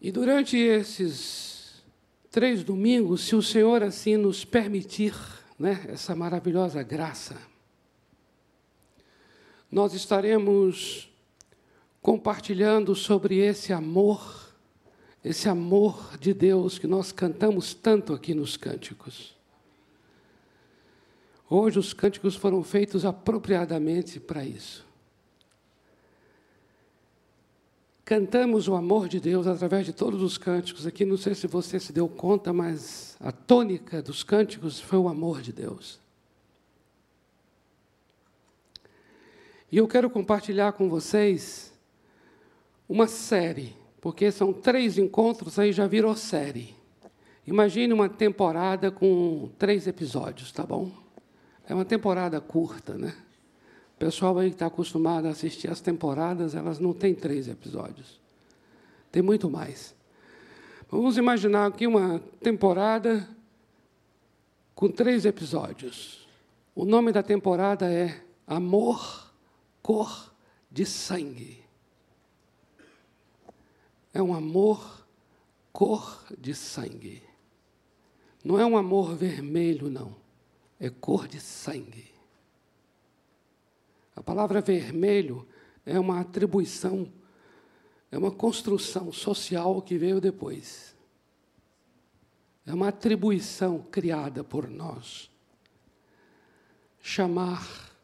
E durante esses três domingos, se o Senhor assim nos permitir, né, essa maravilhosa graça, nós estaremos compartilhando sobre esse amor, esse amor de Deus que nós cantamos tanto aqui nos cânticos. Hoje os cânticos foram feitos apropriadamente para isso. Cantamos o amor de Deus através de todos os cânticos. Aqui não sei se você se deu conta, mas a tônica dos cânticos foi o amor de Deus. E eu quero compartilhar com vocês uma série, porque são três encontros, aí já virou série. Imagine uma temporada com três episódios, tá bom? É uma temporada curta, né? O pessoal aí que está acostumado a assistir as temporadas, elas não têm três episódios. Tem muito mais. Vamos imaginar aqui uma temporada com três episódios. O nome da temporada é Amor cor de sangue. É um amor cor de sangue. Não é um amor vermelho, não. É cor de sangue. A palavra vermelho é uma atribuição, é uma construção social que veio depois. É uma atribuição criada por nós. Chamar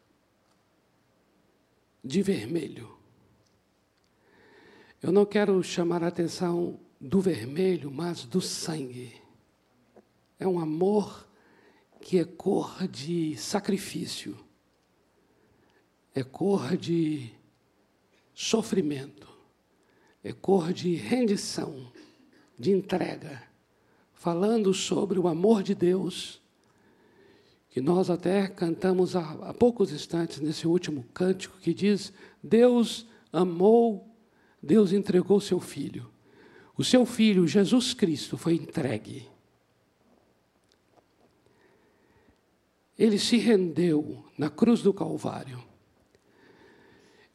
de vermelho. Eu não quero chamar a atenção do vermelho, mas do sangue. É um amor que é cor de sacrifício, é cor de sofrimento, é cor de rendição, de entrega, falando sobre o amor de Deus que nós até cantamos há, há poucos instantes nesse último cântico, que diz: Deus amou, Deus entregou seu filho. O seu filho, Jesus Cristo, foi entregue. Ele se rendeu na cruz do Calvário.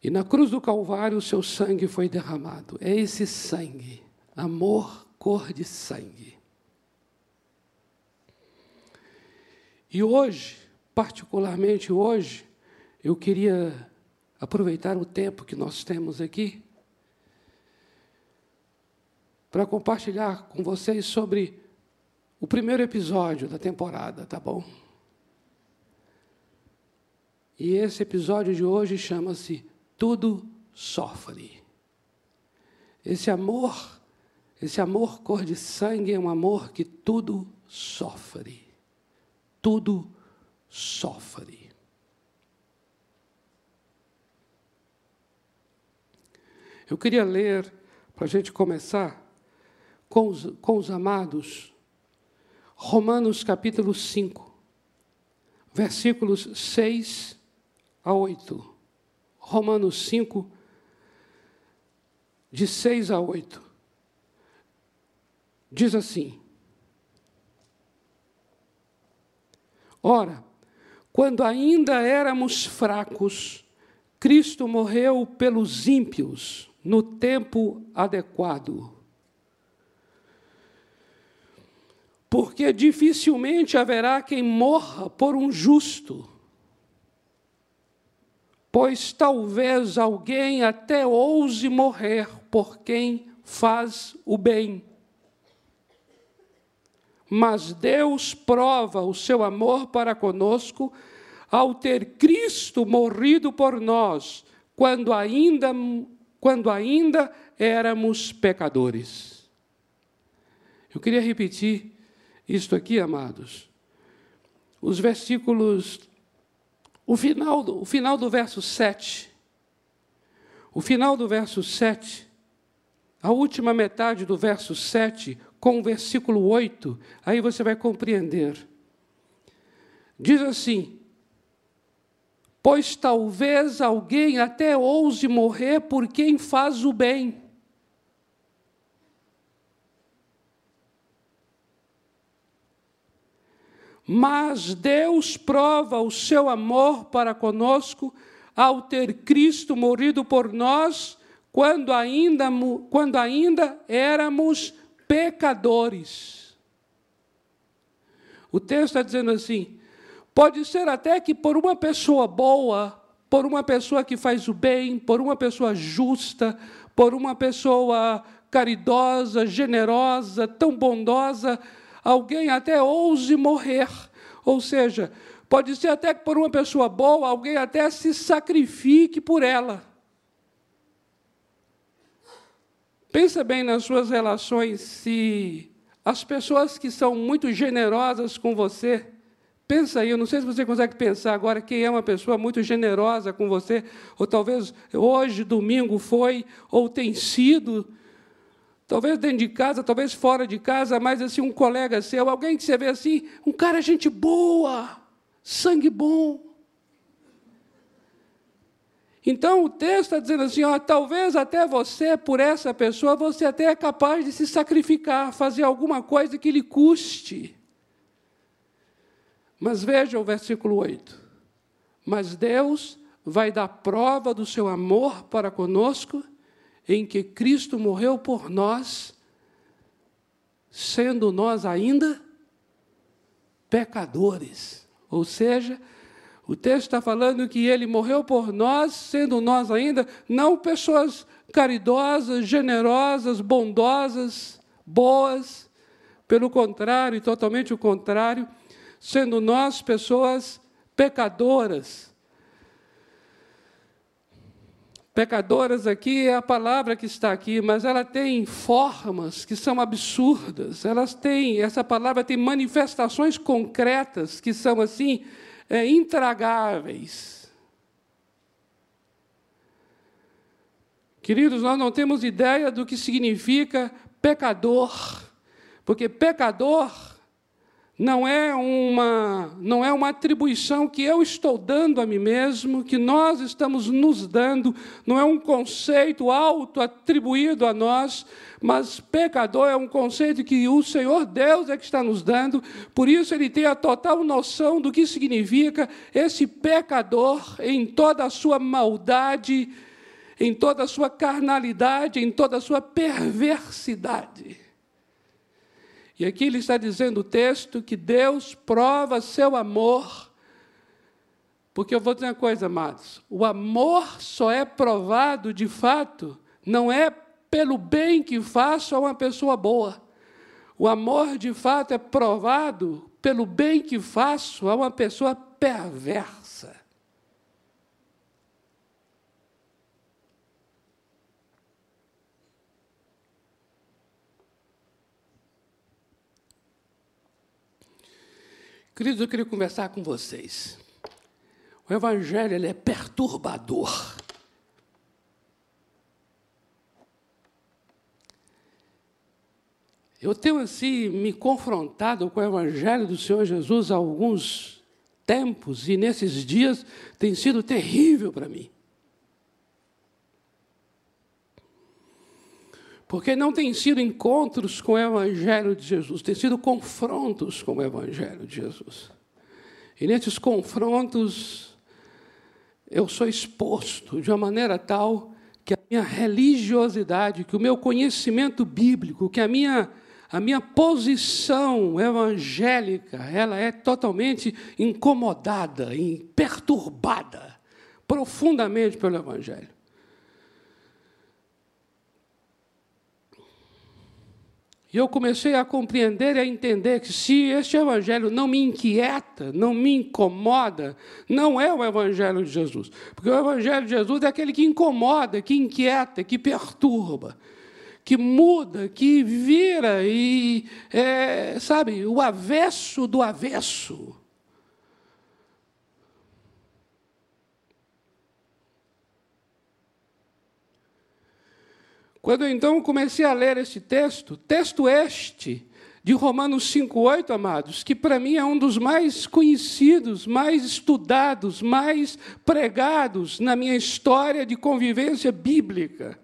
E na cruz do Calvário o seu sangue foi derramado. É esse sangue, amor, cor de sangue. E hoje, particularmente hoje, eu queria aproveitar o tempo que nós temos aqui para compartilhar com vocês sobre o primeiro episódio da temporada, tá bom? E esse episódio de hoje chama-se Tudo Sofre. Esse amor, esse amor cor de sangue é um amor que tudo sofre tudo sofre. Eu queria ler, para a gente começar, com os, com os amados, Romanos capítulo 5, versículos 6 a 8. Romanos 5, de 6 a 8. Diz assim: Ora, quando ainda éramos fracos, Cristo morreu pelos ímpios no tempo adequado. Porque dificilmente haverá quem morra por um justo, pois talvez alguém até ouse morrer por quem faz o bem. Mas Deus prova o seu amor para conosco ao ter Cristo morrido por nós, quando ainda, quando ainda éramos pecadores. Eu queria repetir isto aqui, amados. Os versículos, o final, o final do verso 7. O final do verso 7, a última metade do verso 7, com o versículo 8, aí você vai compreender. Diz assim: Pois talvez alguém até ouse morrer por quem faz o bem. Mas Deus prova o seu amor para conosco ao ter Cristo morrido por nós quando ainda, quando ainda éramos pecadores. O texto está dizendo assim: pode ser até que por uma pessoa boa, por uma pessoa que faz o bem, por uma pessoa justa, por uma pessoa caridosa, generosa, tão bondosa, alguém até ouse morrer. Ou seja, pode ser até que por uma pessoa boa, alguém até se sacrifique por ela. Pensa bem nas suas relações, se as pessoas que são muito generosas com você, pensa aí, eu não sei se você consegue pensar agora quem é uma pessoa muito generosa com você, ou talvez hoje, domingo, foi, ou tem sido, talvez dentro de casa, talvez fora de casa, mas assim, um colega seu, alguém que você vê assim, um cara gente boa, sangue bom. Então o texto está dizendo assim: ó, talvez até você, por essa pessoa, você até é capaz de se sacrificar, fazer alguma coisa que lhe custe. Mas veja o versículo 8. Mas Deus vai dar prova do seu amor para conosco, em que Cristo morreu por nós, sendo nós ainda pecadores. Ou seja, o texto está falando que ele morreu por nós, sendo nós ainda não pessoas caridosas, generosas, bondosas, boas, pelo contrário, totalmente o contrário, sendo nós pessoas pecadoras. Pecadoras aqui é a palavra que está aqui, mas ela tem formas que são absurdas. Elas têm, essa palavra tem manifestações concretas que são assim é, intragáveis. Queridos, nós não temos ideia do que significa pecador, porque pecador não é uma não é uma atribuição que eu estou dando a mim mesmo, que nós estamos nos dando, não é um conceito auto atribuído a nós, mas pecador é um conceito que o Senhor Deus é que está nos dando, por isso ele tem a total noção do que significa esse pecador em toda a sua maldade, em toda a sua carnalidade, em toda a sua perversidade. E aqui ele está dizendo o texto que Deus prova seu amor. Porque eu vou dizer uma coisa, amados: o amor só é provado de fato, não é pelo bem que faço a uma pessoa boa. O amor de fato é provado pelo bem que faço a uma pessoa perversa. Queridos, eu queria conversar com vocês. O Evangelho ele é perturbador. Eu tenho assim me confrontado com o Evangelho do Senhor Jesus há alguns tempos e nesses dias tem sido terrível para mim. Porque não tem sido encontros com o Evangelho de Jesus, tem sido confrontos com o Evangelho de Jesus. E nesses confrontos, eu sou exposto de uma maneira tal que a minha religiosidade, que o meu conhecimento bíblico, que a minha, a minha posição evangélica, ela é totalmente incomodada, perturbada profundamente pelo Evangelho. E eu comecei a compreender e a entender que se este evangelho não me inquieta, não me incomoda, não é o evangelho de Jesus. Porque o evangelho de Jesus é aquele que incomoda, que inquieta, que perturba, que muda, que vira e, é, sabe, o avesso do avesso. Quando então comecei a ler esse texto, texto este de Romanos 5,8, amados, que para mim é um dos mais conhecidos, mais estudados, mais pregados na minha história de convivência bíblica.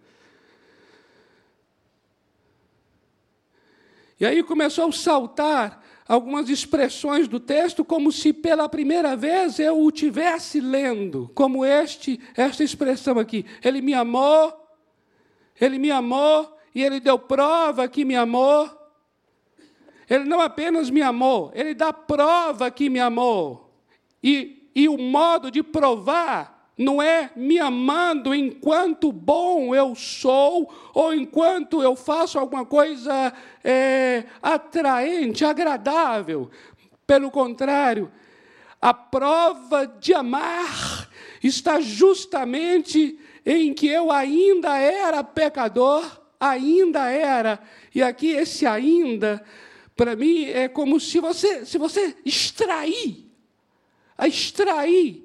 E aí começou a saltar algumas expressões do texto como se pela primeira vez eu o tivesse lendo, como este esta expressão aqui. Ele me amou Ele me amou e ele deu prova que me amou. Ele não apenas me amou, ele dá prova que me amou. E, e o modo de provar não é me amando enquanto bom eu sou, ou enquanto eu faço alguma coisa é, atraente, agradável. Pelo contrário, a prova de amar está justamente em que eu ainda era pecador, ainda era. E aqui esse ainda, para mim, é como se você, se você extrair, extrair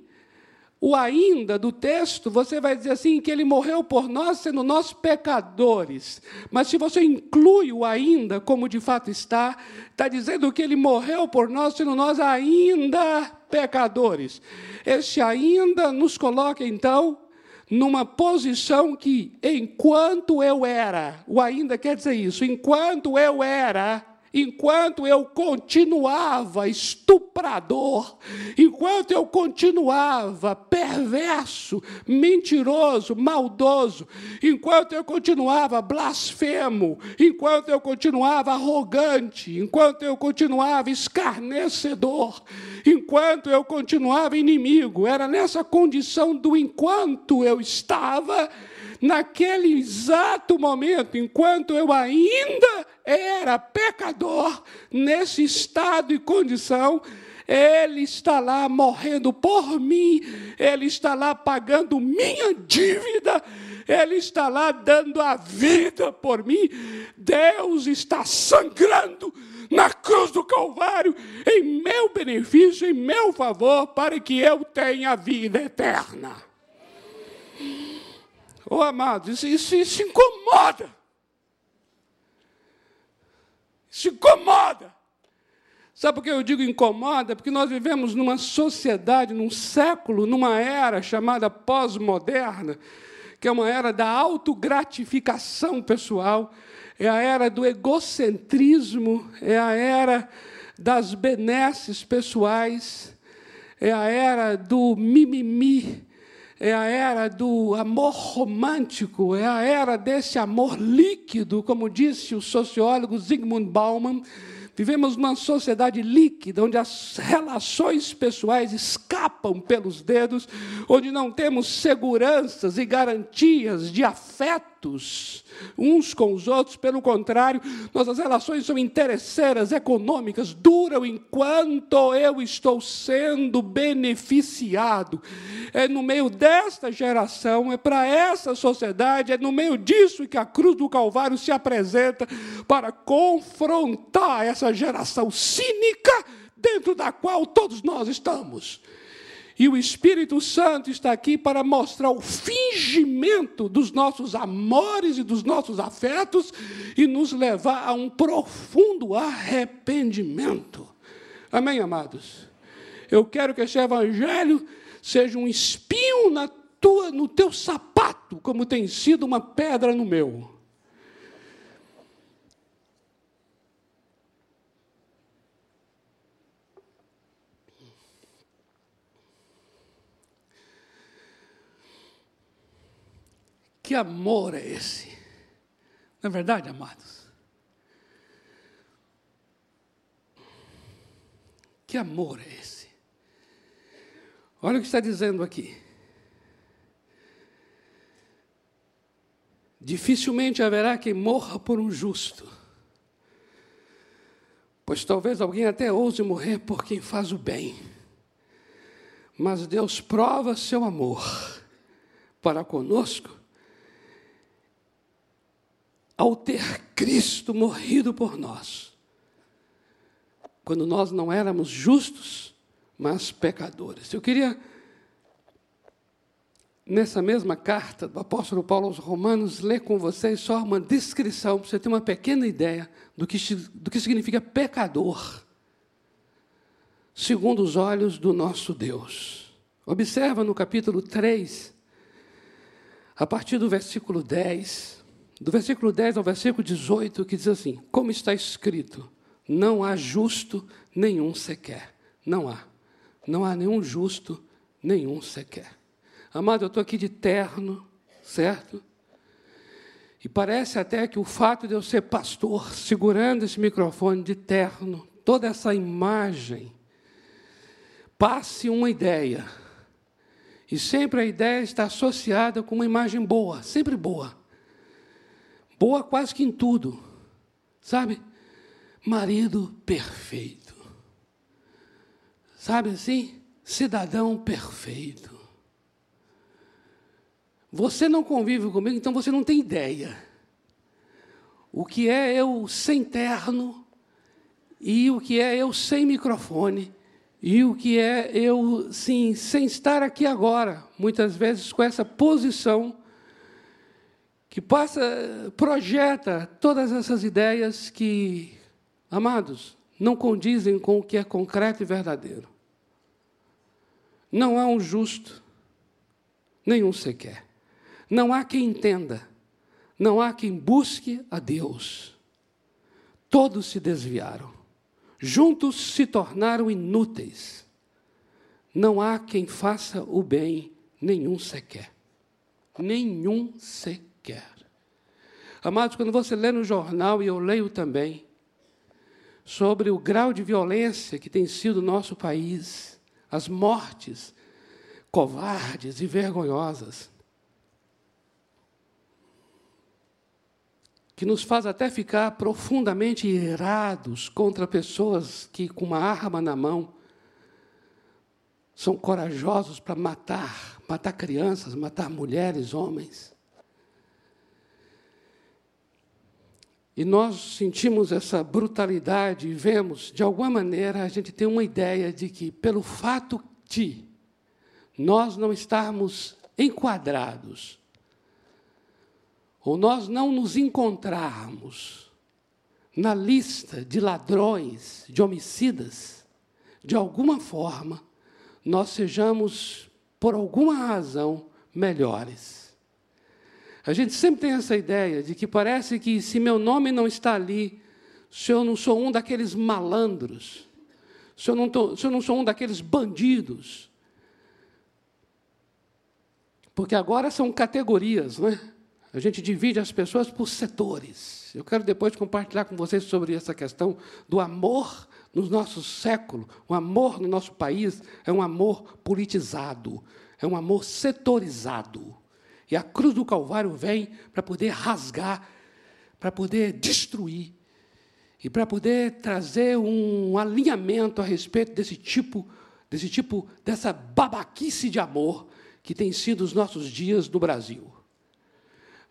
o ainda do texto, você vai dizer assim que ele morreu por nós sendo nós pecadores. Mas se você inclui o ainda, como de fato está, está dizendo que ele morreu por nós sendo nós ainda pecadores. Este ainda nos coloca então numa posição que enquanto eu era, o ainda quer dizer isso, enquanto eu era enquanto eu continuava estuprador, enquanto eu continuava perverso, mentiroso, maldoso, enquanto eu continuava blasfemo, enquanto eu continuava arrogante, enquanto eu continuava escarnecedor, enquanto eu continuava inimigo, era nessa condição do enquanto eu estava naquele exato momento, enquanto eu ainda era pecador, nesse estado e condição, ele está lá morrendo por mim, Ele está lá pagando minha dívida, Ele está lá dando a vida por mim. Deus está sangrando na cruz do Calvário em meu benefício, em meu favor, para que eu tenha vida eterna. Oh, amados, isso, isso, isso incomoda. Isso incomoda. Sabe por que eu digo incomoda? Porque nós vivemos numa sociedade, num século, numa era chamada pós-moderna, que é uma era da autogratificação pessoal, é a era do egocentrismo, é a era das benesses pessoais, é a era do mimimi, é a era do amor romântico, é a era desse amor líquido, como disse o sociólogo Zygmunt Bauman. Vivemos numa sociedade líquida, onde as relações pessoais escapam pelos dedos, onde não temos seguranças e garantias de uns com os outros, pelo contrário, nossas relações são interesseiras, econômicas, duram enquanto eu estou sendo beneficiado. É no meio desta geração, é para essa sociedade, é no meio disso que a cruz do Calvário se apresenta para confrontar essa geração cínica dentro da qual todos nós estamos. E o Espírito Santo está aqui para mostrar o fingimento dos nossos amores e dos nossos afetos e nos levar a um profundo arrependimento. Amém, amados? Eu quero que esse evangelho seja um espinho na tua, no teu sapato, como tem sido uma pedra no meu. Que amor é esse? Não é verdade, amados? Que amor é esse? Olha o que está dizendo aqui. Dificilmente haverá quem morra por um justo, pois talvez alguém até ouse morrer por quem faz o bem. Mas Deus prova seu amor para conosco ao ter Cristo morrido por nós, quando nós não éramos justos, mas pecadores. Eu queria, nessa mesma carta do apóstolo Paulo aos Romanos, ler com vocês só uma descrição, para você ter uma pequena ideia do que, do que significa pecador, segundo os olhos do nosso Deus. Observa no capítulo 3, a partir do versículo 10 do versículo 10 ao versículo 18, que diz assim: Como está escrito, não há justo nenhum sequer. Não há. Não há nenhum justo, nenhum sequer. Amado, eu estou aqui de terno, certo? E parece até que o fato de eu ser pastor, segurando esse microfone de terno, toda essa imagem, passe uma ideia. E sempre a ideia está associada com uma imagem boa, sempre boa. Boa quase que em tudo, sabe? Marido perfeito. Sabe assim? Cidadão perfeito. Você não convive comigo, então você não tem ideia. O que é eu sem terno, e o que é eu sem microfone, e o que é eu, sim, sem estar aqui agora, muitas vezes com essa posição que passa, projeta todas essas ideias que, amados, não condizem com o que é concreto e verdadeiro. Não há um justo, nenhum sequer. Não há quem entenda, não há quem busque a Deus. Todos se desviaram, juntos se tornaram inúteis. Não há quem faça o bem, nenhum sequer. Nenhum sequer. Amados, quando você lê no jornal, e eu leio também, sobre o grau de violência que tem sido o nosso país, as mortes covardes e vergonhosas, que nos faz até ficar profundamente irados contra pessoas que, com uma arma na mão, são corajosos para matar, matar crianças, matar mulheres, homens. E nós sentimos essa brutalidade e vemos, de alguma maneira, a gente tem uma ideia de que, pelo fato de nós não estarmos enquadrados ou nós não nos encontrarmos na lista de ladrões, de homicidas, de alguma forma, nós sejamos, por alguma razão, melhores. A gente sempre tem essa ideia de que parece que se meu nome não está ali, se eu não sou um daqueles malandros, se eu não, tô, se eu não sou um daqueles bandidos, porque agora são categorias, não é? A gente divide as pessoas por setores. Eu quero depois compartilhar com vocês sobre essa questão do amor no nosso século. O amor no nosso país é um amor politizado, é um amor setorizado. E a cruz do Calvário vem para poder rasgar, para poder destruir e para poder trazer um alinhamento a respeito desse tipo, desse tipo, dessa babaquice de amor que tem sido os nossos dias no Brasil.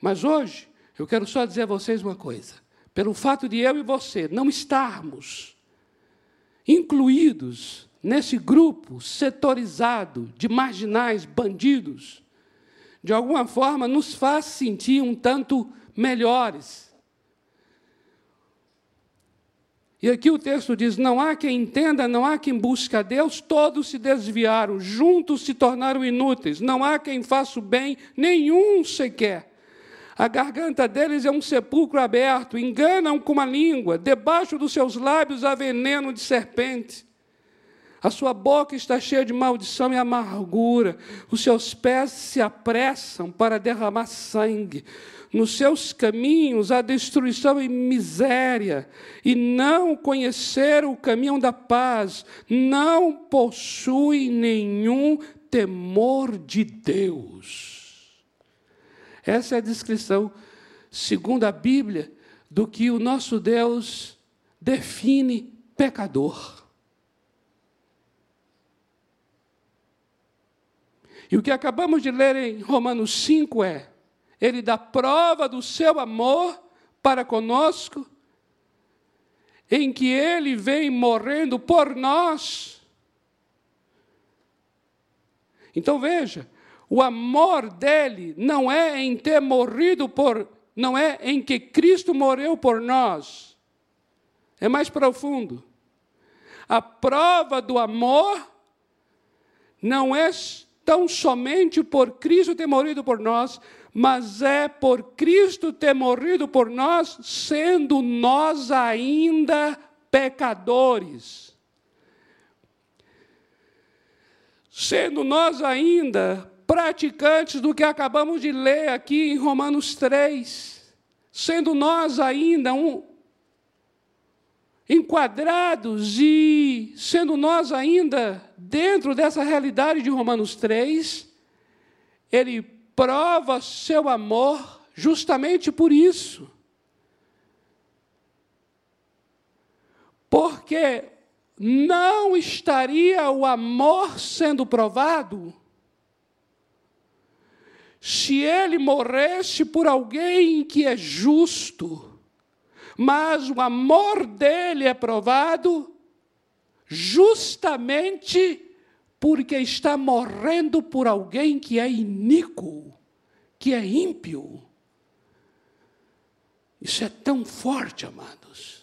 Mas hoje, eu quero só dizer a vocês uma coisa. Pelo fato de eu e você não estarmos incluídos nesse grupo setorizado de marginais, bandidos, de alguma forma nos faz sentir um tanto melhores. E aqui o texto diz: Não há quem entenda, não há quem busque a Deus, todos se desviaram, juntos se tornaram inúteis, não há quem faça o bem, nenhum sequer. A garganta deles é um sepulcro aberto, enganam com a língua, debaixo dos seus lábios há veneno de serpente. A sua boca está cheia de maldição e amargura, os seus pés se apressam para derramar sangue. Nos seus caminhos há destruição e miséria, e não conheceram o caminho da paz, não possuem nenhum temor de Deus. Essa é a descrição, segundo a Bíblia, do que o nosso Deus define pecador. E o que acabamos de ler em Romanos 5 é: Ele dá prova do seu amor para conosco, em que Ele vem morrendo por nós. Então veja, o amor dele não é em ter morrido por, não é em que Cristo morreu por nós. É mais profundo. A prova do amor não é tão somente por Cristo ter morrido por nós, mas é por Cristo ter morrido por nós, sendo nós ainda pecadores. Sendo nós ainda praticantes do que acabamos de ler aqui em Romanos 3. sendo nós ainda um, enquadrados e sendo nós ainda dentro dessa realidade de Romanos 3, ele prova seu amor justamente por isso. Porque não estaria o amor sendo provado se ele morresse por alguém que é justo, mas o amor dele é provado justamente porque está morrendo por alguém que é iníquo, que é ímpio. Isso é tão forte, amados.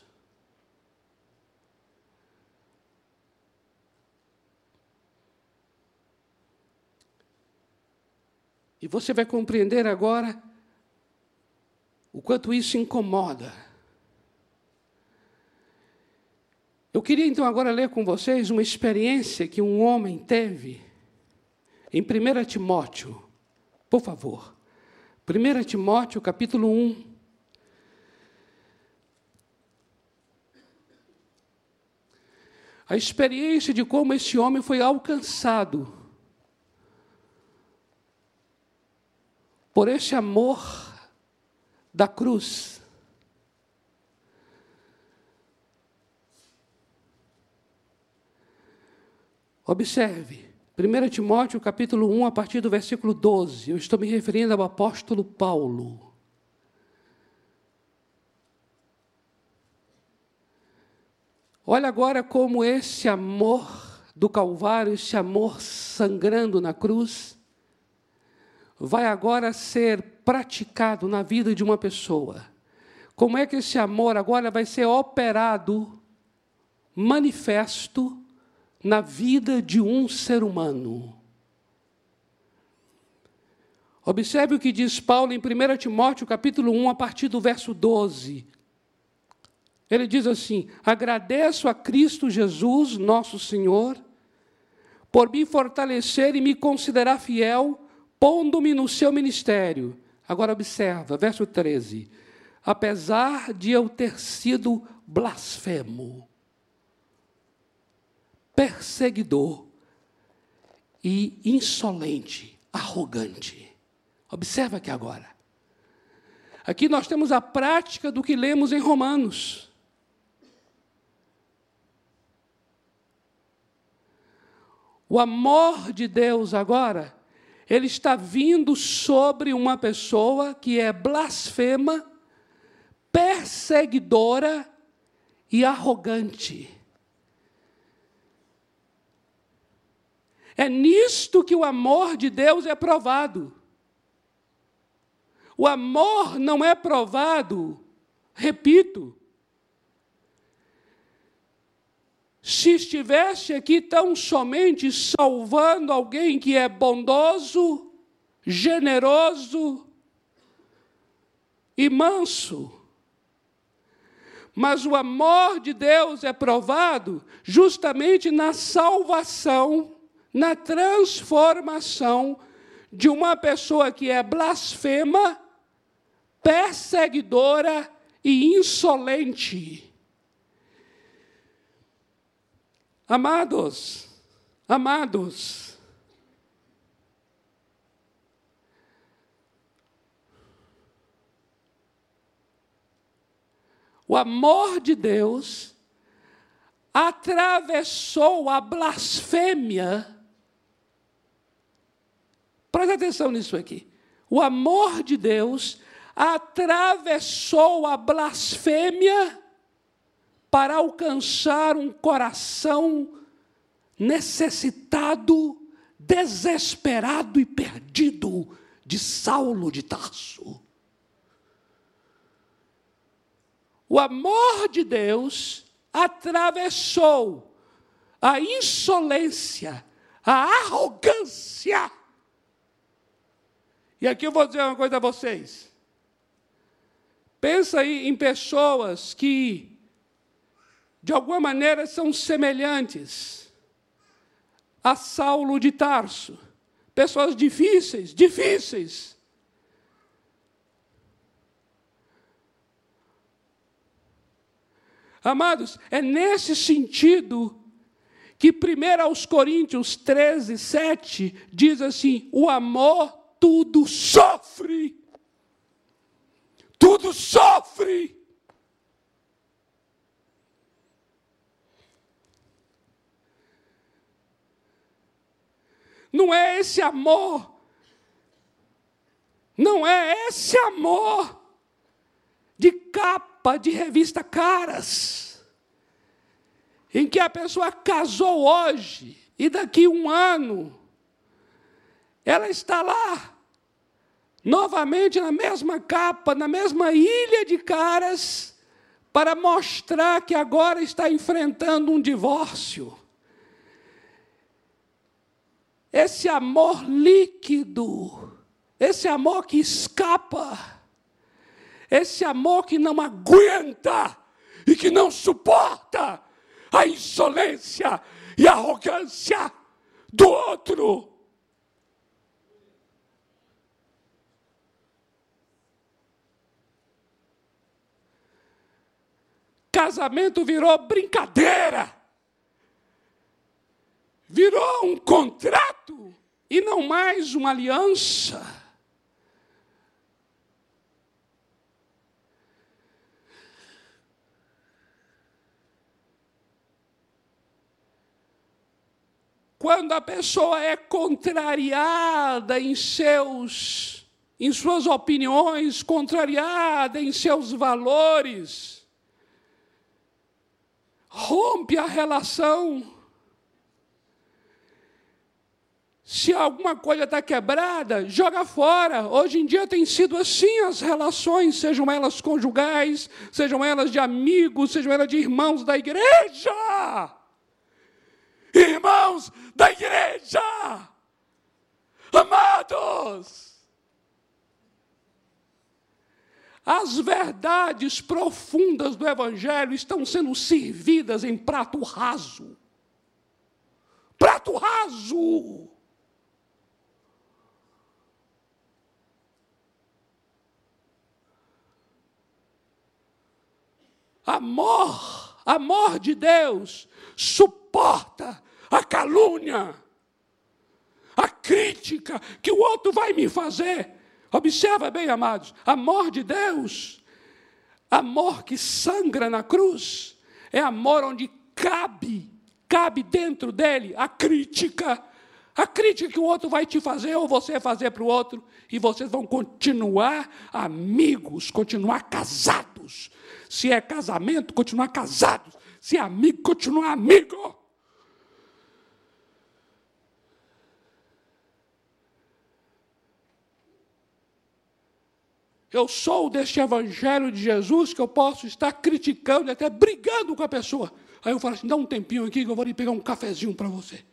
E você vai compreender agora o quanto isso incomoda. Eu queria então agora ler com vocês uma experiência que um homem teve em 1 Timóteo. Por favor. 1 Timóteo, capítulo 1. A experiência de como esse homem foi alcançado por esse amor da cruz. Observe, 1 Timóteo capítulo 1, a partir do versículo 12, eu estou me referindo ao apóstolo Paulo. Olha agora como esse amor do Calvário, esse amor sangrando na cruz, vai agora ser praticado na vida de uma pessoa. Como é que esse amor agora vai ser operado, manifesto na vida de um ser humano? Observe o que diz Paulo em 1 Timóteo, capítulo 1, a partir do verso 12. Ele diz assim: Agradeço a Cristo Jesus, nosso Senhor, por me fortalecer e me considerar fiel pondo-me no seu ministério. Agora observa, verso 13. Apesar de eu ter sido blasfemo, perseguidor e insolente, arrogante. Observa aqui agora. Aqui nós temos a prática do que lemos em Romanos. O amor de Deus agora ele está vindo sobre uma pessoa que é blasfema, perseguidora e arrogante. É nisto que o amor de Deus é provado. O amor não é provado, repito, se estivesse aqui tão somente salvando alguém que é bondoso, generoso e manso. Mas o amor de Deus é provado justamente na salvação, na transformação de uma pessoa que é blasfema, perseguidora e insolente. Amados, amados, o amor de Deus atravessou a blasfêmia. Presta atenção nisso aqui. O amor de Deus atravessou a blasfêmia para alcançar um coração necessitado, desesperado e perdido de Saulo de Tarso. O amor de Deus atravessou a insolência, a arrogância. E aqui eu vou dizer uma coisa a vocês. Pensa aí em pessoas que de alguma maneira são semelhantes a Saulo de Tarso. Pessoas difíceis, difíceis. Amados, é nesse sentido que 1 aos Coríntios 13, 7 diz assim: o amor tudo sofre. Tudo sofre. Não é esse amor, não é esse amor de capa de revista Caras, em que a pessoa casou hoje e daqui um ano ela está lá, novamente na mesma capa, na mesma ilha de Caras, para mostrar que agora está enfrentando um divórcio. Esse amor líquido, esse amor que escapa, esse amor que não aguenta e que não suporta a insolência e a arrogância do outro. Casamento virou brincadeira virou um contrato e não mais uma aliança. Quando a pessoa é contrariada em seus em suas opiniões, contrariada em seus valores, rompe a relação Se alguma coisa está quebrada, joga fora. Hoje em dia tem sido assim as relações, sejam elas conjugais, sejam elas de amigos, sejam elas de irmãos da igreja. Irmãos da igreja, amados, as verdades profundas do Evangelho estão sendo servidas em prato raso. Prato raso. Amor, amor de Deus, suporta a calúnia, a crítica que o outro vai me fazer. Observa bem, amados, amor de Deus, amor que sangra na cruz, é amor onde cabe, cabe dentro dele a crítica, a crítica que o outro vai te fazer ou você fazer para o outro, e vocês vão continuar amigos, continuar casados, se é casamento, continuar casados. Se é amigo, continuar amigo. Eu sou deste evangelho de Jesus que eu posso estar criticando, até brigando com a pessoa. Aí eu falo assim: dá um tempinho aqui que eu vou ali pegar um cafezinho para você.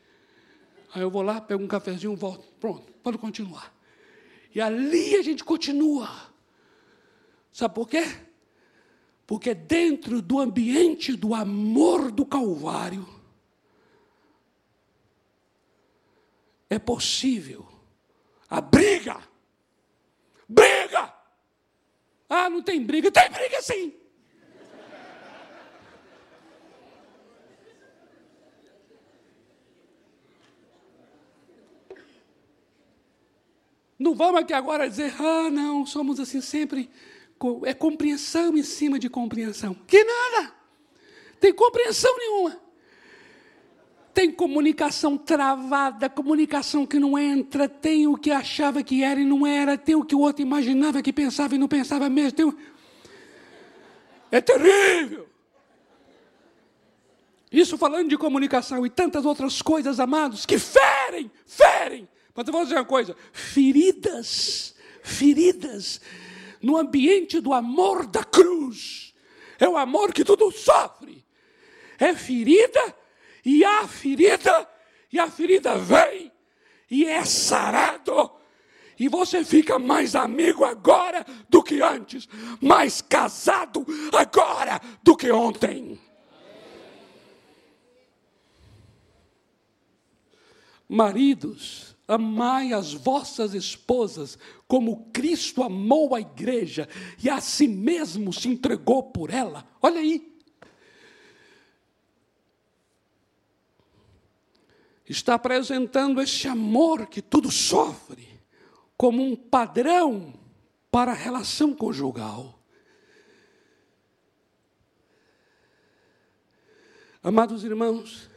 Aí eu vou lá, pego um cafezinho, volto. Pronto, pode continuar. E ali a gente continua. Sabe por quê? Porque dentro do ambiente do amor do Calvário, é possível a briga. Briga! Ah, não tem briga. Tem briga sim! Não vamos aqui agora dizer, ah, não, somos assim sempre é compreensão em cima de compreensão. Que nada! Tem compreensão nenhuma. Tem comunicação travada, comunicação que não entra, tem o que achava que era e não era, tem o que o outro imaginava que pensava e não pensava mesmo. Tem... É terrível. Isso falando de comunicação e tantas outras coisas, amados, que ferem, ferem. Mas eu vou dizer uma coisa: feridas, feridas no ambiente do amor da cruz. É o amor que tudo sofre. É ferida, e a ferida, e a ferida vem, e é sarado. E você fica mais amigo agora do que antes, mais casado agora do que ontem. Maridos, Amai as vossas esposas como Cristo amou a igreja e a si mesmo se entregou por ela. Olha aí. Está apresentando esse amor que tudo sofre como um padrão para a relação conjugal. Amados irmãos,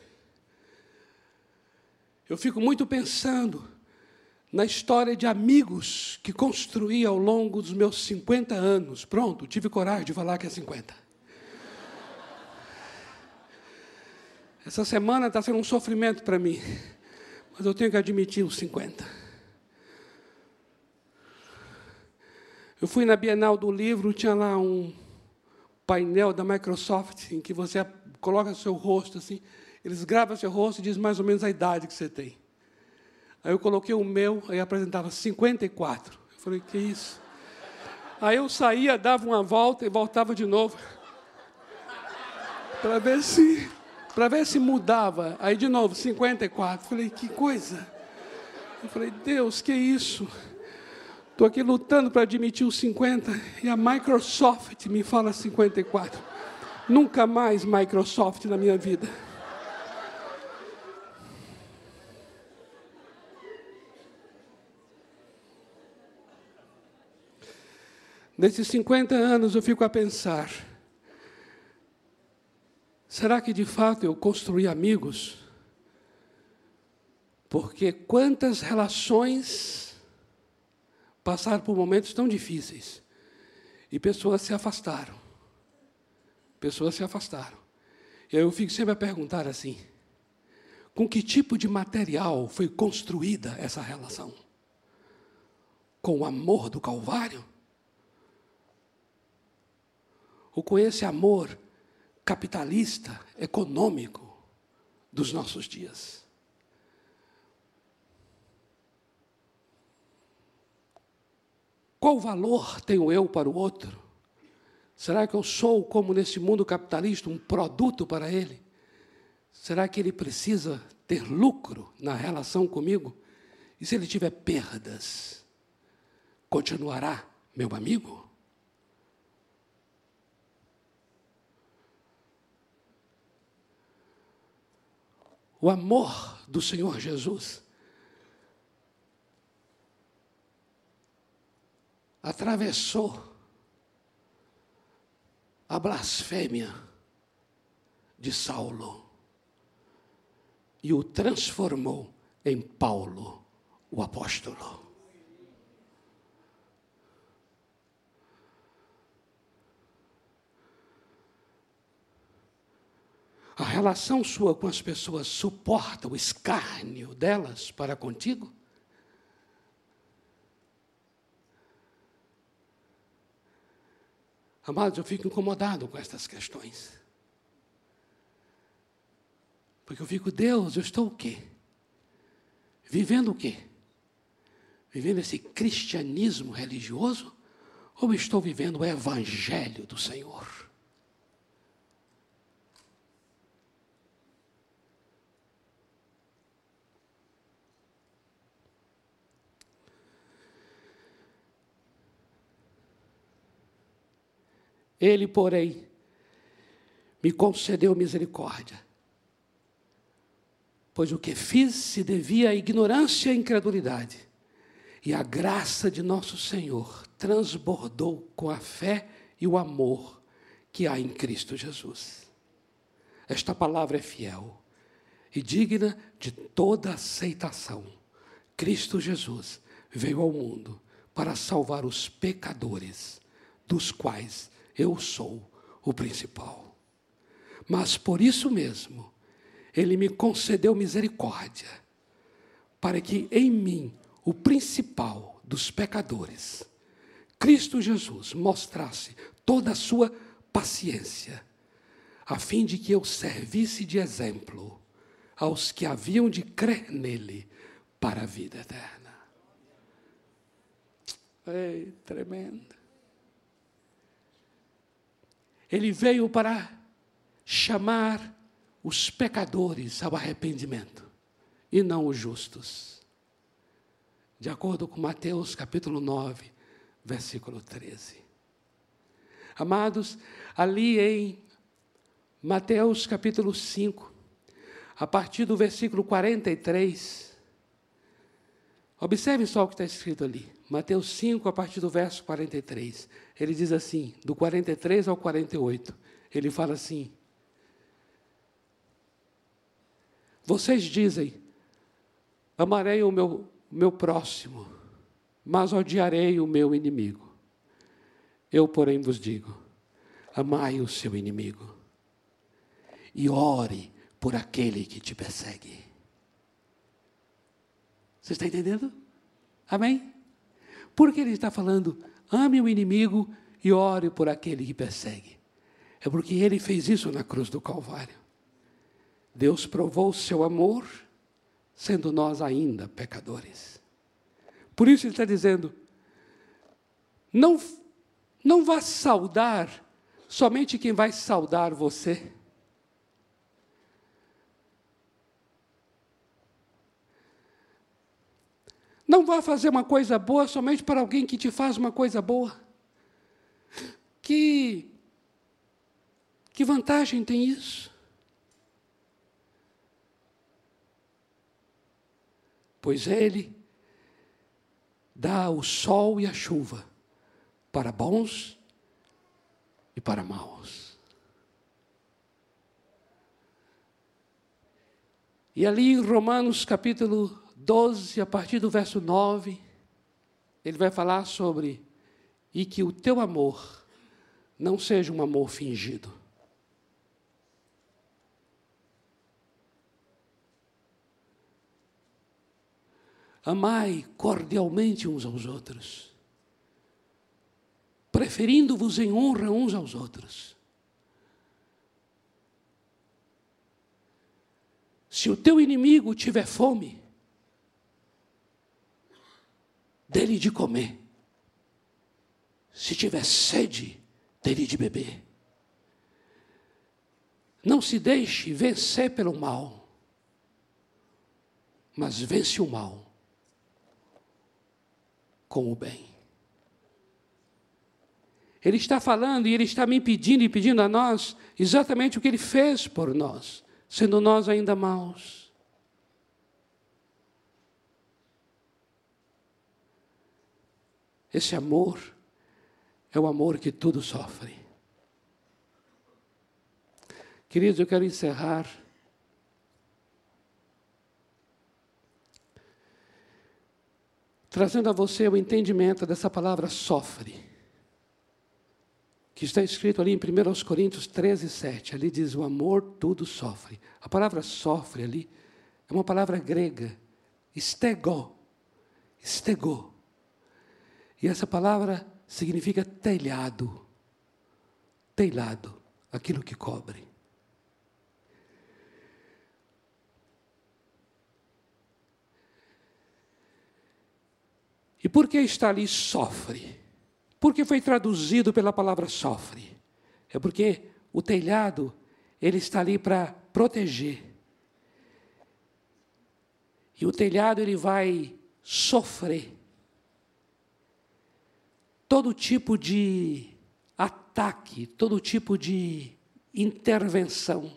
eu fico muito pensando na história de amigos que construí ao longo dos meus 50 anos. Pronto, tive coragem de falar que é 50. Essa semana está sendo um sofrimento para mim, mas eu tenho que admitir os 50. Eu fui na Bienal do Livro, tinha lá um painel da Microsoft em que você coloca seu rosto assim, eles gravam seu rosto e dizem mais ou menos a idade que você tem. Aí eu coloquei o meu, aí apresentava 54. Eu falei, que isso? Aí eu saía, dava uma volta e voltava de novo. Para ver se para ver se mudava. Aí de novo, 54. Eu falei, que coisa. Eu falei, Deus, que isso? Estou aqui lutando para admitir os 50 e a Microsoft me fala 54. Nunca mais Microsoft na minha vida. Nesses 50 anos eu fico a pensar: será que de fato eu construí amigos? Porque quantas relações passaram por momentos tão difíceis e pessoas se afastaram. Pessoas se afastaram. E aí eu fico sempre a perguntar assim: com que tipo de material foi construída essa relação? Com o amor do Calvário? ou com esse amor capitalista, econômico dos nossos dias. Qual valor tenho eu para o outro? Será que eu sou, como nesse mundo capitalista, um produto para ele? Será que ele precisa ter lucro na relação comigo? E se ele tiver perdas, continuará meu amigo? O amor do Senhor Jesus atravessou a blasfêmia de Saulo e o transformou em Paulo, o apóstolo. A relação sua com as pessoas suporta o escárnio delas para contigo? Amados, eu fico incomodado com estas questões. Porque eu fico, Deus, eu estou o quê? Vivendo o quê? Vivendo esse cristianismo religioso? Ou estou vivendo o evangelho do Senhor? Ele, porém, me concedeu misericórdia, pois o que fiz se devia à ignorância e incredulidade, e a graça de nosso Senhor transbordou com a fé e o amor que há em Cristo Jesus. Esta palavra é fiel e digna de toda aceitação. Cristo Jesus veio ao mundo para salvar os pecadores, dos quais eu sou o principal. Mas por isso mesmo, ele me concedeu misericórdia, para que em mim, o principal dos pecadores, Cristo Jesus, mostrasse toda a sua paciência, a fim de que eu servisse de exemplo aos que haviam de crer nele para a vida eterna. Ei, tremendo. Ele veio para chamar os pecadores ao arrependimento e não os justos. De acordo com Mateus capítulo 9, versículo 13. Amados, ali em Mateus capítulo 5, a partir do versículo 43. Observe só o que está escrito ali. Mateus 5, a partir do verso 43. Ele diz assim, do 43 ao 48. Ele fala assim: Vocês dizem, amarei o meu, meu próximo, mas odiarei o meu inimigo. Eu, porém, vos digo: amai o seu inimigo e ore por aquele que te persegue. Você está entendendo? Amém? Porque ele está falando, ame o inimigo e ore por aquele que persegue. É porque ele fez isso na cruz do Calvário. Deus provou o seu amor, sendo nós ainda pecadores. Por isso ele está dizendo: não, não vá saudar somente quem vai saudar você. Não vá fazer uma coisa boa somente para alguém que te faz uma coisa boa. Que, que vantagem tem isso? Pois Ele dá o sol e a chuva para bons e para maus. E ali em Romanos capítulo 12, a partir do verso 9, ele vai falar sobre e que o teu amor não seja um amor fingido. Amai cordialmente uns aos outros, preferindo-vos em honra uns aos outros. Se o teu inimigo tiver fome, dele de comer. Se tiver sede, dele de beber. Não se deixe vencer pelo mal, mas vence o mal com o bem. Ele está falando e ele está me pedindo e pedindo a nós exatamente o que ele fez por nós, sendo nós ainda maus. Esse amor é o amor que tudo sofre. Queridos, eu quero encerrar. Trazendo a você o entendimento dessa palavra sofre, que está escrito ali em 1 Coríntios 13, 7. Ali diz: o amor tudo sofre. A palavra sofre ali é uma palavra grega, estegó. Estegó e essa palavra significa telhado. Telhado, aquilo que cobre. E por que está ali sofre? Porque foi traduzido pela palavra sofre. É porque o telhado, ele está ali para proteger. E o telhado ele vai sofrer todo tipo de ataque, todo tipo de intervenção,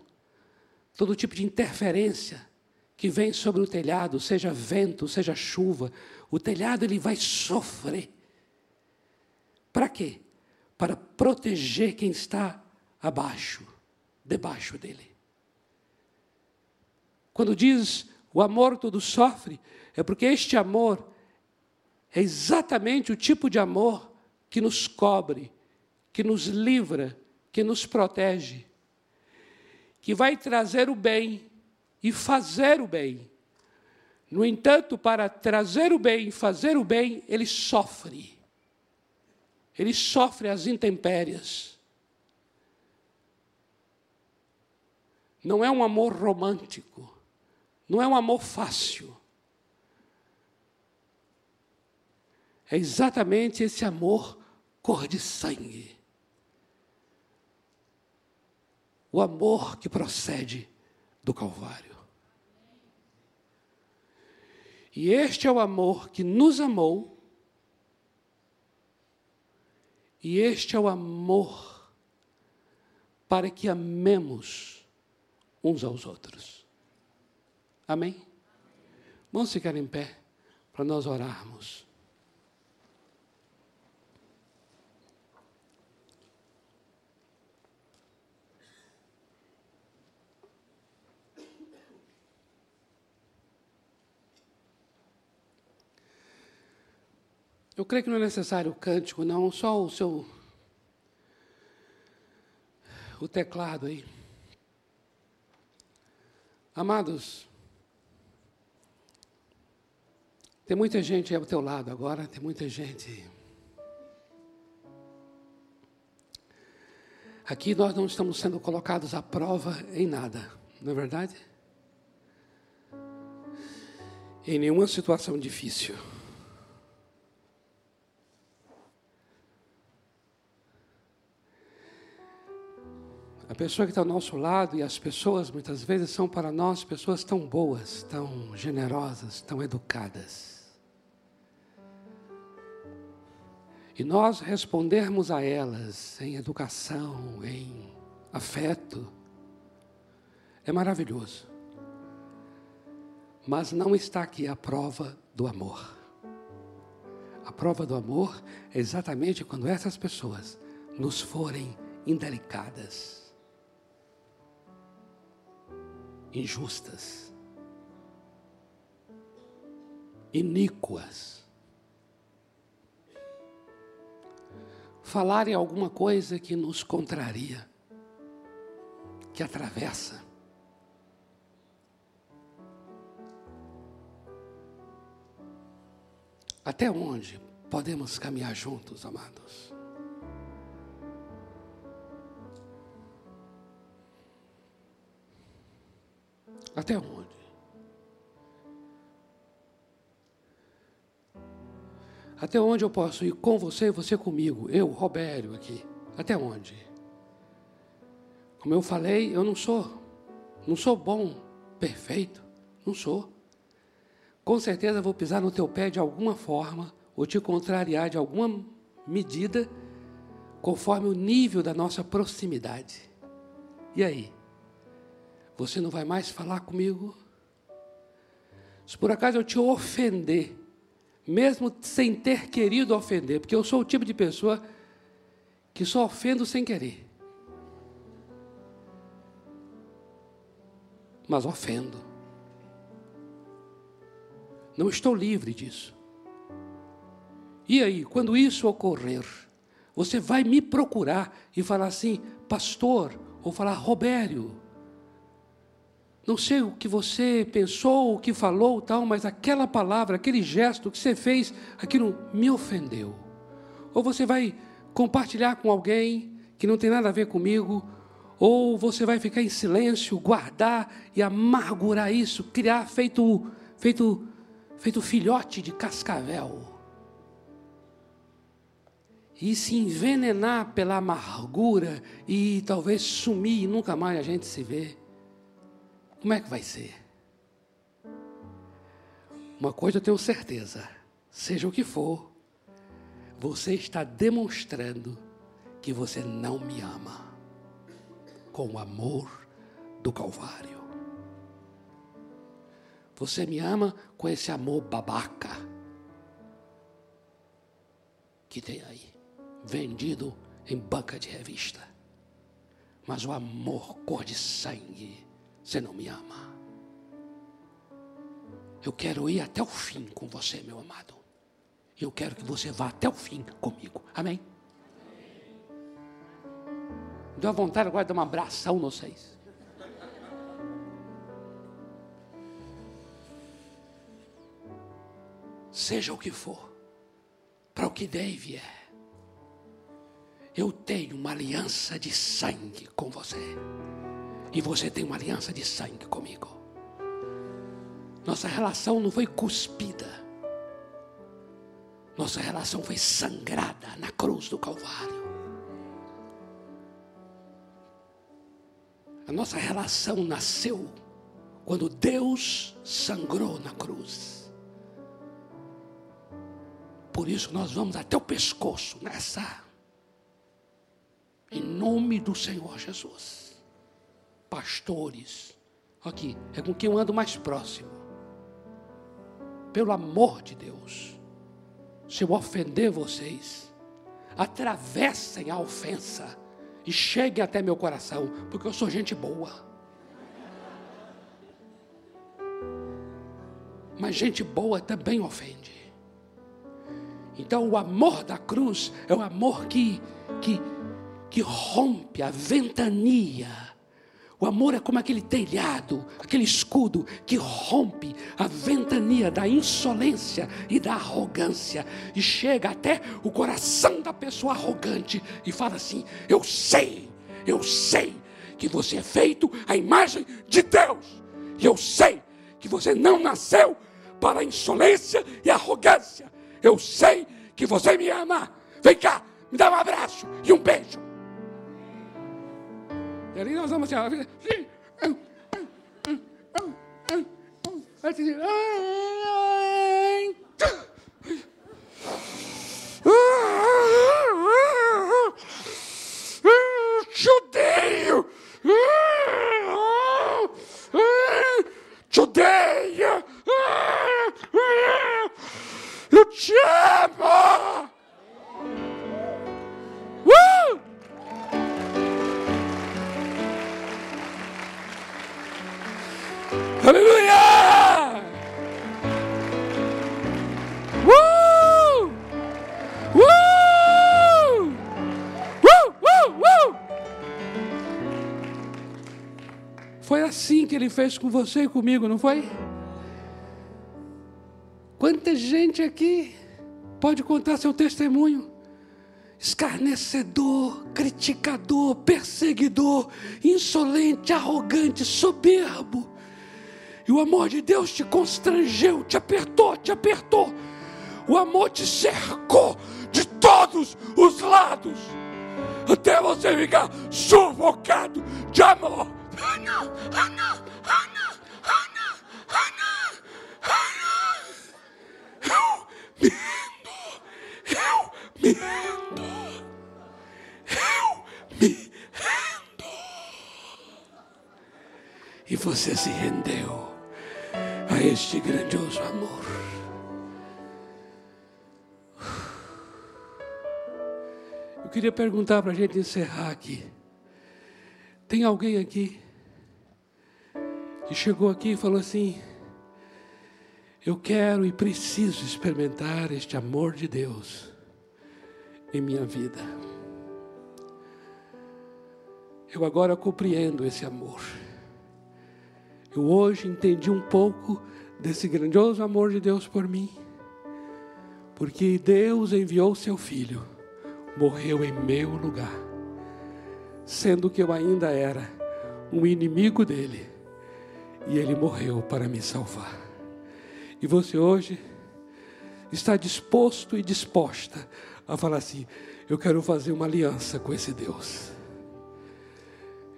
todo tipo de interferência que vem sobre o telhado, seja vento, seja chuva, o telhado ele vai sofrer. Para quê? Para proteger quem está abaixo, debaixo dele. Quando diz o amor todo sofre, é porque este amor é exatamente o tipo de amor que nos cobre, que nos livra, que nos protege, que vai trazer o bem e fazer o bem. No entanto, para trazer o bem e fazer o bem, ele sofre. Ele sofre as intempéries. Não é um amor romântico, não é um amor fácil. É exatamente esse amor cor de sangue. O amor que procede do Calvário. E este é o amor que nos amou, e este é o amor para que amemos uns aos outros. Amém? Vamos ficar em pé para nós orarmos. Eu creio que não é necessário o cântico, não, só o seu. o teclado aí. Amados, tem muita gente ao teu lado agora, tem muita gente. Aqui nós não estamos sendo colocados à prova em nada, não é verdade? Em nenhuma situação difícil. A pessoa que está ao nosso lado e as pessoas muitas vezes são para nós pessoas tão boas, tão generosas, tão educadas. E nós respondermos a elas em educação, em afeto, é maravilhoso. Mas não está aqui a prova do amor. A prova do amor é exatamente quando essas pessoas nos forem indelicadas injustas, iníquas, falarem alguma coisa que nos contraria, que atravessa. Até onde podemos caminhar juntos, amados? Até onde? Até onde eu posso ir com você e você comigo? Eu, Robério, aqui. Até onde? Como eu falei, eu não sou, não sou bom, perfeito, não sou. Com certeza vou pisar no teu pé de alguma forma, ou te contrariar de alguma medida, conforme o nível da nossa proximidade. E aí? Você não vai mais falar comigo? Se por acaso eu te ofender, mesmo sem ter querido ofender, porque eu sou o tipo de pessoa que só ofendo sem querer. Mas ofendo. Não estou livre disso. E aí, quando isso ocorrer, você vai me procurar e falar assim, pastor, ou falar, Robério, não sei o que você pensou, o que falou, tal, mas aquela palavra, aquele gesto que você fez, aquilo me ofendeu. Ou você vai compartilhar com alguém que não tem nada a ver comigo, ou você vai ficar em silêncio, guardar e amargurar isso, criar feito feito feito filhote de cascavel. E se envenenar pela amargura e talvez sumir e nunca mais a gente se vê. Como é que vai ser? Uma coisa eu tenho certeza: seja o que for, você está demonstrando que você não me ama com o amor do Calvário. Você me ama com esse amor babaca que tem aí, vendido em banca de revista. Mas o amor cor de sangue você não me ama. Eu quero ir até o fim com você, meu amado. Eu quero que você vá até o fim comigo. Amém? Deu a vontade agora de dar um abração nos seis. Seja o que for, para o que deve é. Eu tenho uma aliança de sangue com você. E você tem uma aliança de sangue comigo. Nossa relação não foi cuspida. Nossa relação foi sangrada na cruz do Calvário. A nossa relação nasceu quando Deus sangrou na cruz. Por isso nós vamos até o pescoço nessa. Em nome do Senhor Jesus pastores, aqui, é com quem eu ando mais próximo. Pelo amor de Deus, se eu ofender vocês, atravessem a ofensa e cheguem até meu coração, porque eu sou gente boa. Mas gente boa também ofende. Então o amor da cruz é o amor que, que, que rompe a ventania o amor é como aquele telhado, aquele escudo que rompe a ventania da insolência e da arrogância e chega até o coração da pessoa arrogante e fala assim: Eu sei, eu sei que você é feito à imagem de Deus, e eu sei que você não nasceu para a insolência e arrogância. Eu sei que você me ama. Vem cá, me dá um abraço e um beijo. E nós vamos assim, sim. Te odeio! Te odeio! Eu te amo! Que ele fez com você e comigo, não foi? Quanta gente aqui pode contar seu testemunho? Escarnecedor, criticador, perseguidor, insolente, arrogante, soberbo e o amor de Deus te constrangeu, te apertou, te apertou. O amor te cercou de todos os lados, até você ficar sufocado de amor. Ana, Ana, Ana, Ana, Ana, Ana. Eu rendo, eu rendo, eu me rendo. E você se rendeu a este grandioso amor. Eu queria perguntar para a gente encerrar aqui. Tem alguém aqui que chegou aqui e falou assim: Eu quero e preciso experimentar este amor de Deus em minha vida. Eu agora compreendo esse amor. Eu hoje entendi um pouco desse grandioso amor de Deus por mim. Porque Deus enviou seu filho, morreu em meu lugar, sendo que eu ainda era um inimigo dele, e ele morreu para me salvar. E você hoje está disposto e disposta a falar assim: eu quero fazer uma aliança com esse Deus.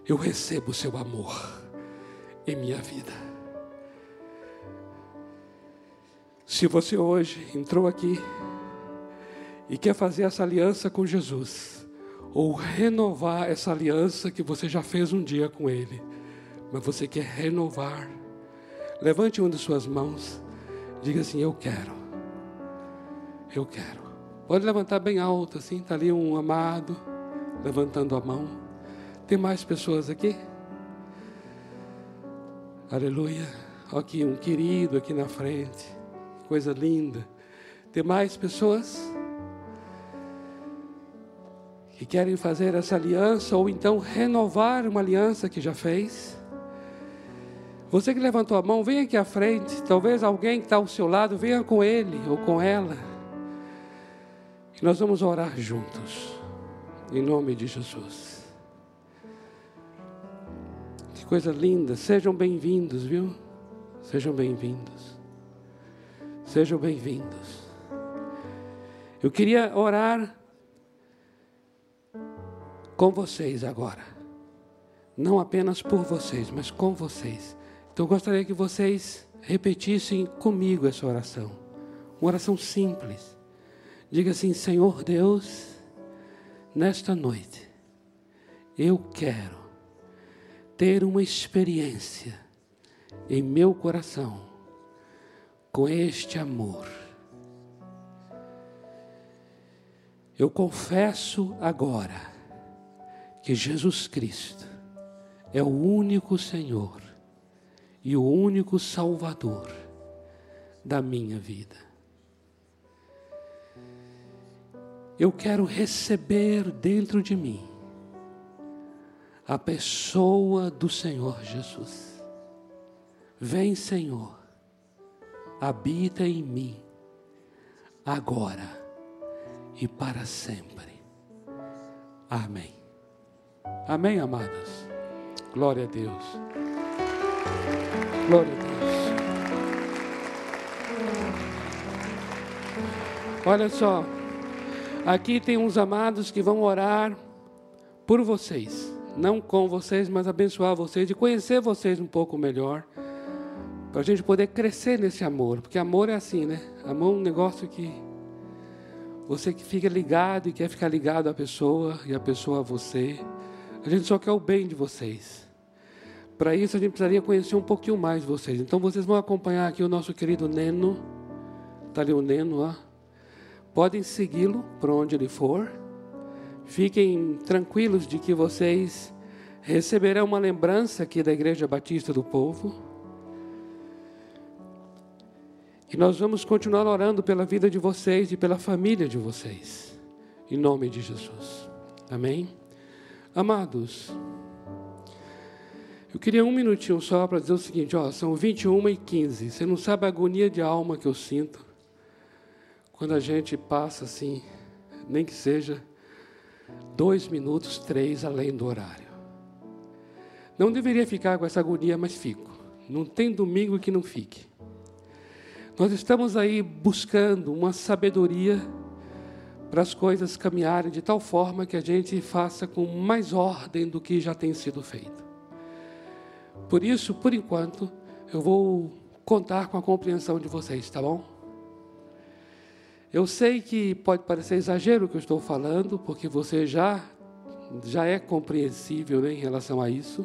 Eu recebo o seu amor em minha vida. Se você hoje entrou aqui e quer fazer essa aliança com Jesus, ou renovar essa aliança que você já fez um dia com Ele, mas você quer renovar, levante uma de suas mãos, diga assim: Eu quero, eu quero. Pode levantar bem alto, assim, está ali um amado, levantando a mão. Tem mais pessoas aqui? Aleluia. Aqui um querido aqui na frente. Coisa linda. Tem mais pessoas que querem fazer essa aliança ou então renovar uma aliança que já fez. Você que levantou a mão, venha aqui à frente. Talvez alguém que está ao seu lado venha com ele ou com ela. E nós vamos orar juntos. Em nome de Jesus coisa linda. Sejam bem-vindos, viu? Sejam bem-vindos. Sejam bem-vindos. Eu queria orar com vocês agora. Não apenas por vocês, mas com vocês. Então eu gostaria que vocês repetissem comigo essa oração. Uma oração simples. Diga assim: Senhor Deus, nesta noite, eu quero ter uma experiência em meu coração com este amor. Eu confesso agora que Jesus Cristo é o único Senhor e o único Salvador da minha vida. Eu quero receber dentro de mim a pessoa do Senhor Jesus. Vem, Senhor, habita em mim, agora e para sempre. Amém. Amém, amados. Glória a Deus. Glória a Deus. Olha só, aqui tem uns amados que vão orar por vocês, não com vocês, mas abençoar vocês e conhecer vocês um pouco melhor, para a gente poder crescer nesse amor, porque amor é assim, né? Amor é um negócio que você que fica ligado e quer ficar ligado à pessoa e a pessoa a você. A gente só quer o bem de vocês. Para isso a gente precisaria conhecer um pouquinho mais vocês. Então vocês vão acompanhar aqui o nosso querido Neno. Está ali o Neno, ó. Podem segui-lo para onde ele for. Fiquem tranquilos de que vocês receberão uma lembrança aqui da Igreja Batista do Povo. E nós vamos continuar orando pela vida de vocês e pela família de vocês. Em nome de Jesus. Amém? Amados, eu queria um minutinho só para dizer o seguinte: ó, são 21 e 15. Você não sabe a agonia de alma que eu sinto quando a gente passa assim, nem que seja dois minutos, três além do horário. Não deveria ficar com essa agonia, mas fico. Não tem domingo que não fique. Nós estamos aí buscando uma sabedoria para as coisas caminharem de tal forma que a gente faça com mais ordem do que já tem sido feito. Por isso, por enquanto, eu vou contar com a compreensão de vocês, tá bom? Eu sei que pode parecer exagero o que eu estou falando, porque você já já é compreensível né, em relação a isso.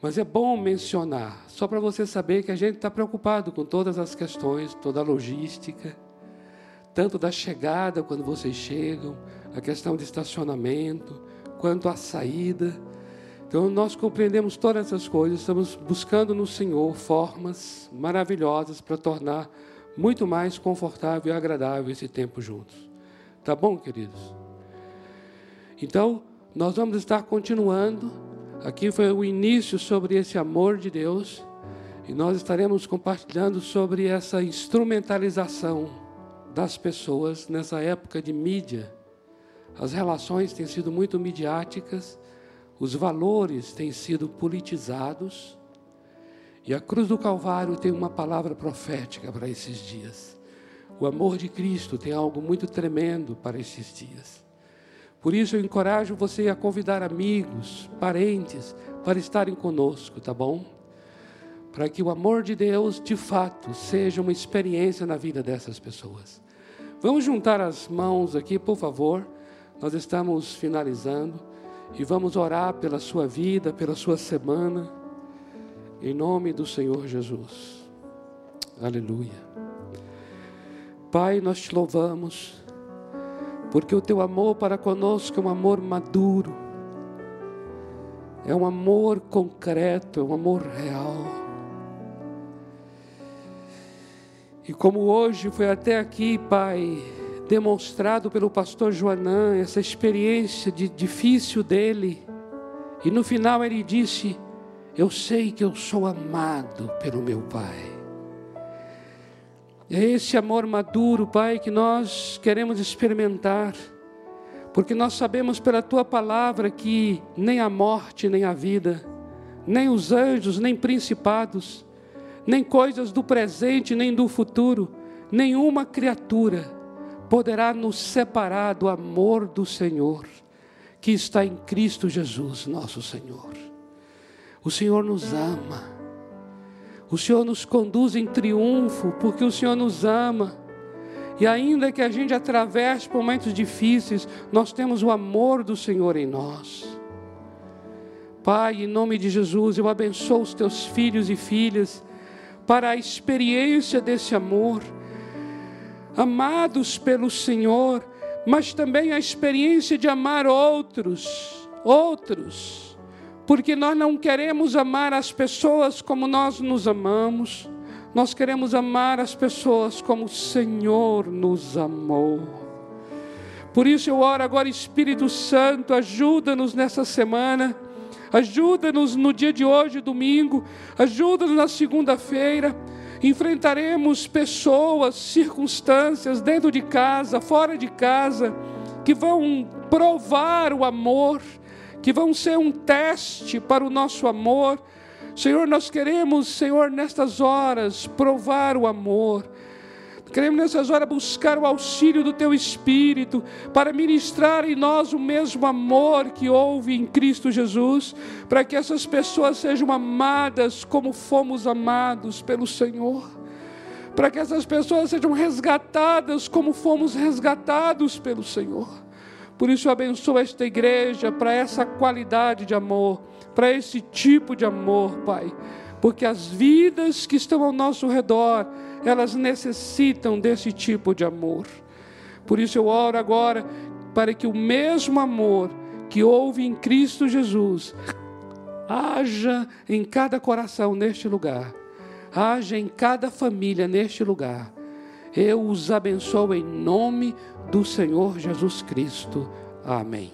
Mas é bom mencionar, só para você saber que a gente está preocupado com todas as questões, toda a logística, tanto da chegada, quando vocês chegam, a questão de estacionamento, quanto a saída. Então, nós compreendemos todas essas coisas, estamos buscando no Senhor formas maravilhosas para tornar muito mais confortável e agradável esse tempo juntos. Tá bom, queridos? Então, nós vamos estar continuando. Aqui foi o início sobre esse amor de Deus. E nós estaremos compartilhando sobre essa instrumentalização das pessoas nessa época de mídia. As relações têm sido muito midiáticas, os valores têm sido politizados. E a cruz do Calvário tem uma palavra profética para esses dias. O amor de Cristo tem algo muito tremendo para esses dias. Por isso eu encorajo você a convidar amigos, parentes, para estarem conosco, tá bom? Para que o amor de Deus, de fato, seja uma experiência na vida dessas pessoas. Vamos juntar as mãos aqui, por favor. Nós estamos finalizando e vamos orar pela sua vida, pela sua semana. Em nome do Senhor Jesus. Aleluia. Pai, nós te louvamos, porque o teu amor para conosco é um amor maduro, é um amor concreto, é um amor real. E como hoje foi até aqui, Pai, demonstrado pelo pastor Joanã, essa experiência de difícil dele, e no final ele disse: eu sei que eu sou amado pelo meu Pai. É esse amor maduro, Pai, que nós queremos experimentar, porque nós sabemos pela tua palavra que nem a morte, nem a vida, nem os anjos, nem principados, nem coisas do presente, nem do futuro, nenhuma criatura poderá nos separar do amor do Senhor, que está em Cristo Jesus, nosso Senhor. O Senhor nos ama. O Senhor nos conduz em triunfo, porque o Senhor nos ama. E ainda que a gente atravesse momentos difíceis, nós temos o amor do Senhor em nós. Pai, em nome de Jesus, eu abençoo os teus filhos e filhas para a experiência desse amor, amados pelo Senhor, mas também a experiência de amar outros, outros, porque nós não queremos amar as pessoas como nós nos amamos, nós queremos amar as pessoas como o Senhor nos amou. Por isso eu oro agora, Espírito Santo, ajuda-nos nessa semana Ajuda-nos no dia de hoje, domingo, ajuda-nos na segunda-feira. Enfrentaremos pessoas, circunstâncias dentro de casa, fora de casa, que vão provar o amor, que vão ser um teste para o nosso amor. Senhor, nós queremos, Senhor, nestas horas, provar o amor Queremos nessas horas buscar o auxílio do Teu Espírito para ministrar em nós o mesmo amor que houve em Cristo Jesus, para que essas pessoas sejam amadas como fomos amados pelo Senhor, para que essas pessoas sejam resgatadas como fomos resgatados pelo Senhor. Por isso, eu abençoo esta igreja para essa qualidade de amor, para esse tipo de amor, Pai, porque as vidas que estão ao nosso redor, elas necessitam desse tipo de amor. Por isso eu oro agora para que o mesmo amor que houve em Cristo Jesus haja em cada coração neste lugar, haja em cada família neste lugar. Eu os abençoo em nome do Senhor Jesus Cristo. Amém.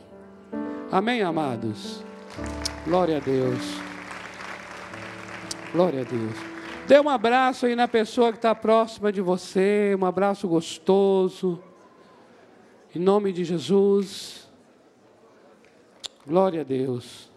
Amém, amados. Glória a Deus. Glória a Deus. Dê um abraço aí na pessoa que está próxima de você, um abraço gostoso. Em nome de Jesus. Glória a Deus.